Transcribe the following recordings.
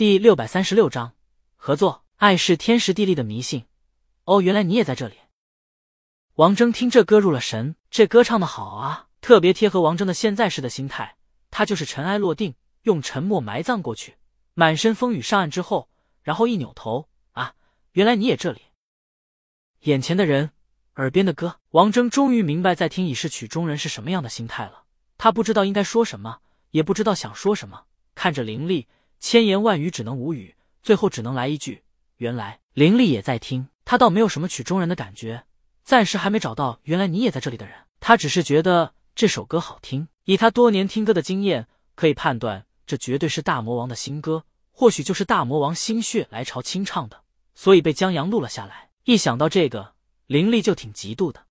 第六百三十六章合作。爱是天时地利的迷信。哦，原来你也在这里。王峥听这歌入了神，这歌唱的好啊，特别贴合王峥的现在时的心态。他就是尘埃落定，用沉默埋葬过去，满身风雨上岸之后，然后一扭头啊，原来你也这里。眼前的人，耳边的歌，王峥终于明白在听已是曲中人是什么样的心态了。他不知道应该说什么，也不知道想说什么，看着林丽，千言万语只能无语，最后只能来一句。原来林丽也在听，他倒没有什么曲中人的感觉，暂时还没找到原来你也在这里的人。他只是觉得这首歌好听，以他多年听歌的经验，可以判断这绝对是大魔王的新歌，或许就是大魔王心血来潮清唱的，所以被江阳录了下来。一想到这个，林丽就挺嫉妒的。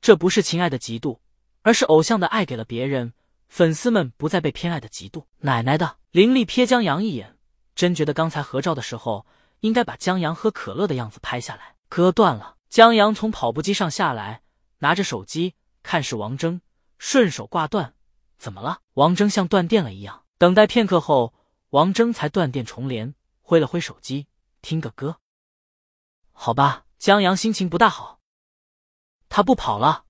这不是情爱的嫉妒，而是偶像的爱给了别人，粉丝们不再被偏爱的嫉妒。奶奶的！林丽瞥江阳一眼，真觉得刚才合照的时候。应该把江阳喝可乐的样子拍下来。歌断了，江阳从跑步机上下来，拿着手机看是王峥，顺手挂断。怎么了？王峥像断电了一样。等待片刻后，王峥才断电重连，挥了挥手机，听个歌。好吧，江阳心情不大好，他不跑了。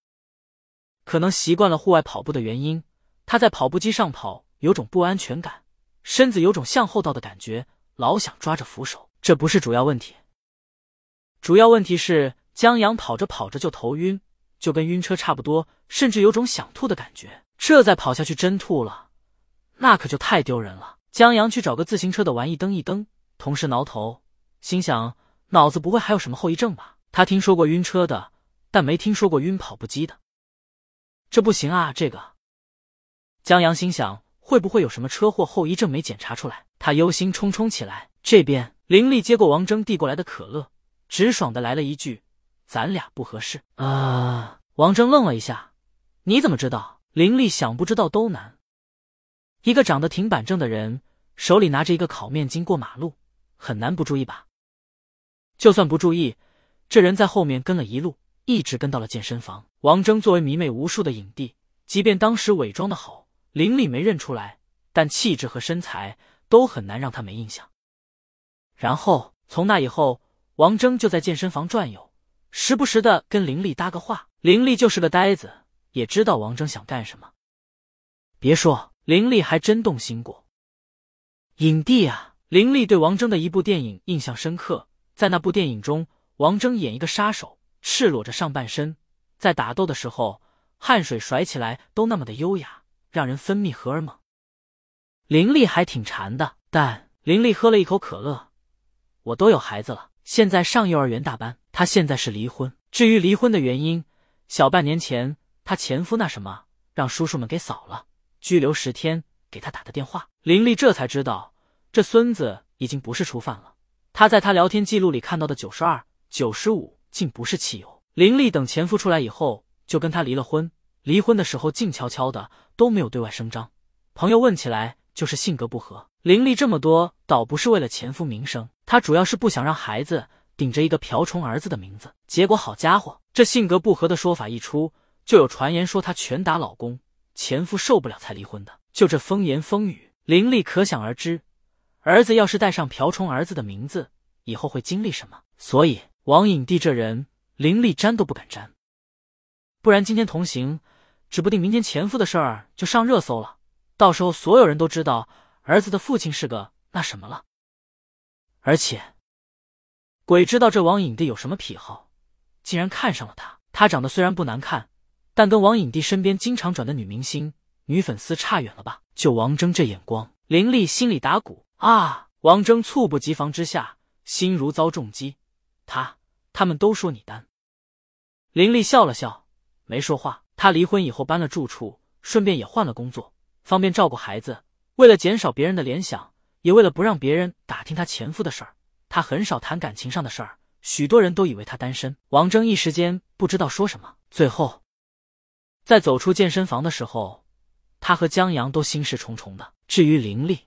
可能习惯了户外跑步的原因，他在跑步机上跑有种不安全感，身子有种向后倒的感觉，老想抓着扶手。这不是主要问题，主要问题是江阳跑着跑着就头晕，就跟晕车差不多，甚至有种想吐的感觉。这再跑下去真吐了，那可就太丢人了。江阳去找个自行车的玩意蹬一蹬，同时挠头，心想脑子不会还有什么后遗症吧？他听说过晕车的，但没听说过晕跑步机的。这不行啊！这个，江阳心想会不会有什么车祸后遗症没检查出来？他忧心忡忡起来。这边。林丽接过王峥递过来的可乐，直爽的来了一句：“咱俩不合适。”啊！王峥愣了一下：“你怎么知道？”林丽想不知道都难。一个长得挺板正的人，手里拿着一个烤面筋过马路，很难不注意吧？就算不注意，这人在后面跟了一路，一直跟到了健身房。王峥作为迷妹无数的影帝，即便当时伪装的好，林丽没认出来，但气质和身材都很难让他没印象。然后从那以后，王峥就在健身房转悠，时不时的跟林丽搭个话。林丽就是个呆子，也知道王峥想干什么。别说，林丽还真动心过。影帝啊，林丽对王峥的一部电影印象深刻。在那部电影中，王峥演一个杀手，赤裸着上半身，在打斗的时候，汗水甩起来都那么的优雅，让人分泌荷尔蒙。林丽还挺馋的，但林丽喝了一口可乐。我都有孩子了，现在上幼儿园大班。她现在是离婚。至于离婚的原因，小半年前她前夫那什么让叔叔们给扫了，拘留十天。给她打的电话，林丽这才知道这孙子已经不是初犯了。她在他聊天记录里看到的九十二、九十五，竟不是汽油。林丽等前夫出来以后，就跟他离了婚。离婚的时候静悄悄的，都没有对外声张。朋友问起来，就是性格不合。林丽这么多，倒不是为了前夫名声。她主要是不想让孩子顶着一个瓢虫儿子的名字，结果好家伙，这性格不合的说法一出，就有传言说她拳打老公，前夫受不了才离婚的。就这风言风语，林丽可想而知，儿子要是带上瓢虫儿子的名字，以后会经历什么。所以王影帝这人，林丽沾都不敢沾，不然今天同行，指不定明天前夫的事儿就上热搜了，到时候所有人都知道儿子的父亲是个那什么了。而且，鬼知道这王影帝有什么癖好，竟然看上了他。他长得虽然不难看，但跟王影帝身边经常转的女明星、女粉丝差远了吧？就王峥这眼光，林丽心里打鼓啊！王峥猝不及防之下，心如遭重击。他他们都说你单。林丽笑了笑，没说话。他离婚以后搬了住处，顺便也换了工作，方便照顾孩子。为了减少别人的联想。也为了不让别人打听他前夫的事儿，他很少谈感情上的事儿。许多人都以为他单身。王峥一时间不知道说什么。最后，在走出健身房的时候，他和江阳都心事重重的。至于林丽，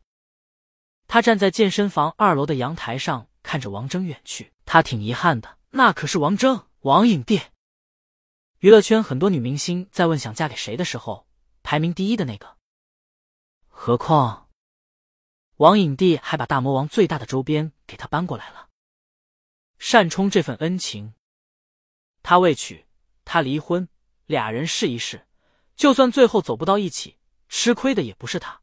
他站在健身房二楼的阳台上，看着王峥远去，他挺遗憾的。那可是王峥，王影帝。娱乐圈很多女明星在问想嫁给谁的时候，排名第一的那个。何况。王影帝还把大魔王最大的周边给他搬过来了，单冲这份恩情。他未娶，他离婚，俩人试一试，就算最后走不到一起，吃亏的也不是他。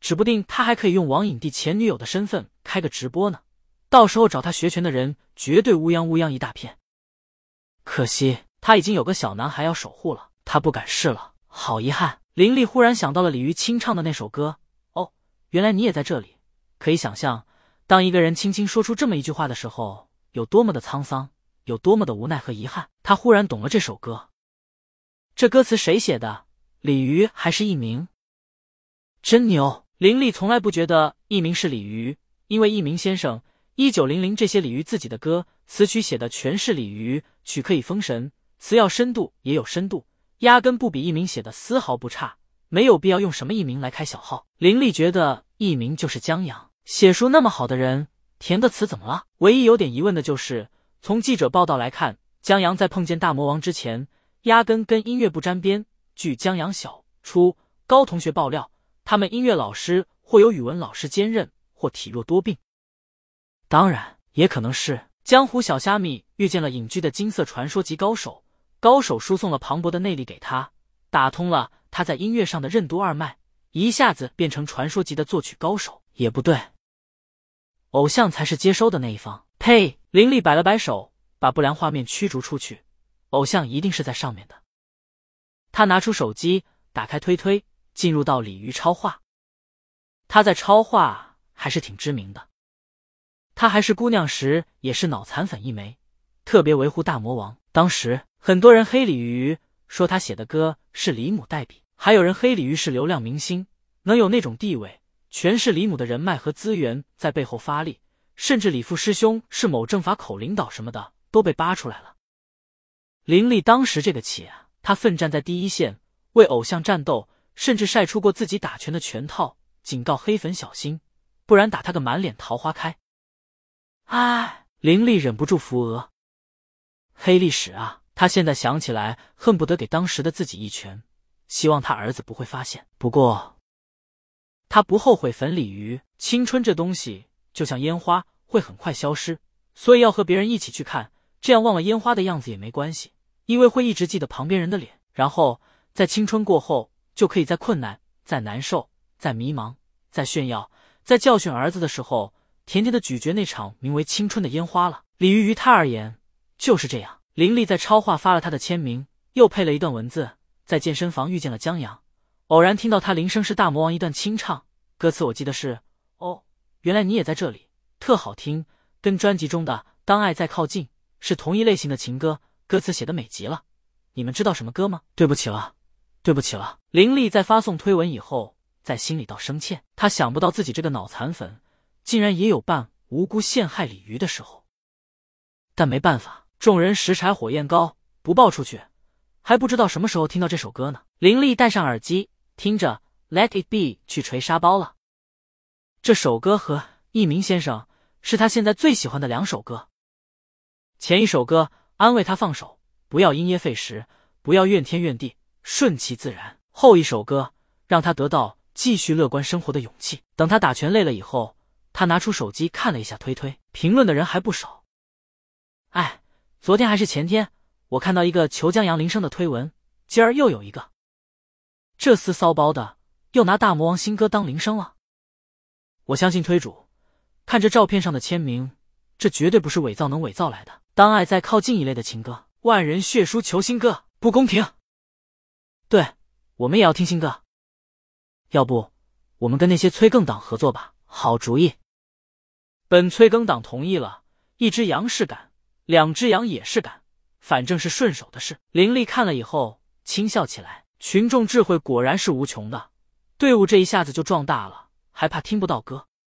指不定他还可以用王影帝前女友的身份开个直播呢，到时候找他学拳的人绝对乌泱乌泱一大片。可惜他已经有个小男孩要守护了，他不敢试了，好遗憾。林丽忽然想到了李鱼清唱的那首歌，哦，原来你也在这里。可以想象，当一个人轻轻说出这么一句话的时候，有多么的沧桑，有多么的无奈和遗憾。他忽然懂了这首歌，这歌词谁写的？李鱼还是佚名？真牛！林丽从来不觉得佚名是李鱼，因为佚名先生一九零零这些李鱼自己的歌词曲写的全是李鱼，曲可以封神，词要深度也有深度，压根不比佚名写的丝毫不差，没有必要用什么佚名来开小号。林丽觉得佚名就是江阳，写书那么好的人，填的词怎么了？唯一有点疑问的就是，从记者报道来看，江阳在碰见大魔王之前，压根跟音乐不沾边。据江阳小初高同学爆料。他们音乐老师或有语文老师兼任，或体弱多病。当然，也可能是江湖小虾米遇见了隐居的金色传说级高手，高手输送了磅礴的内力给他，打通了他在音乐上的任督二脉，一下子变成传说级的作曲高手。也不对，偶像才是接收的那一方。呸！林立摆了摆手，把不良画面驱逐出去。偶像一定是在上面的。他拿出手机，打开推推。进入到鲤鱼超话，他在超话还是挺知名的。他还是姑娘时也是脑残粉一枚，特别维护大魔王。当时很多人黑鲤鱼，说他写的歌是李母代笔，还有人黑鲤鱼是流量明星，能有那种地位，全是李母的人脉和资源在背后发力，甚至李父师兄是某政法口领导什么的都被扒出来了。林立当时这个气啊，他奋战在第一线，为偶像战斗。甚至晒出过自己打拳的拳套，警告黑粉小心，不然打他个满脸桃花开。唉，林立忍不住扶额。黑历史啊！他现在想起来，恨不得给当时的自己一拳，希望他儿子不会发现。不过，他不后悔粉鲤鱼。青春这东西就像烟花，会很快消失，所以要和别人一起去看，这样忘了烟花的样子也没关系，因为会一直记得旁边人的脸。然后在青春过后。就可以在困难、在难受、在迷茫、在炫耀、在教训儿子的时候，甜甜的咀嚼那场名为青春的烟花了。鲤鱼于他而言就是这样。林立在超话发了他的签名，又配了一段文字。在健身房遇见了江阳，偶然听到他铃声是大魔王一段清唱，歌词我记得是：哦，原来你也在这里，特好听，跟专辑中的《当爱在靠近》是同一类型的情歌，歌词写的美极了。你们知道什么歌吗？对不起了。对不起了，林立在发送推文以后，在心里道声歉。他想不到自己这个脑残粉，竟然也有扮无辜陷害鲤鱼的时候。但没办法，众人拾柴火焰高，不爆出去，还不知道什么时候听到这首歌呢。林立戴上耳机，听着《Let It Be》去捶沙包了。这首歌和佚名先生是他现在最喜欢的两首歌。前一首歌安慰他放手，不要因噎废食，不要怨天怨地。顺其自然。后一首歌让他得到继续乐观生活的勇气。等他打拳累了以后，他拿出手机看了一下推推，评论的人还不少。哎，昨天还是前天，我看到一个求江阳铃声的推文，今儿又有一个，这厮骚包的又拿大魔王新歌当铃声了。我相信推主，看这照片上的签名，这绝对不是伪造能伪造来的。当爱再靠近一类的情歌，万人血书求新歌，不公平。对，我们也要听新歌。要不，我们跟那些催更党合作吧？好主意。本催更党同意了，一只羊是赶，两只羊也是赶，反正是顺手的事。林立看了以后轻笑起来，群众智慧果然是无穷的，队伍这一下子就壮大了，还怕听不到歌。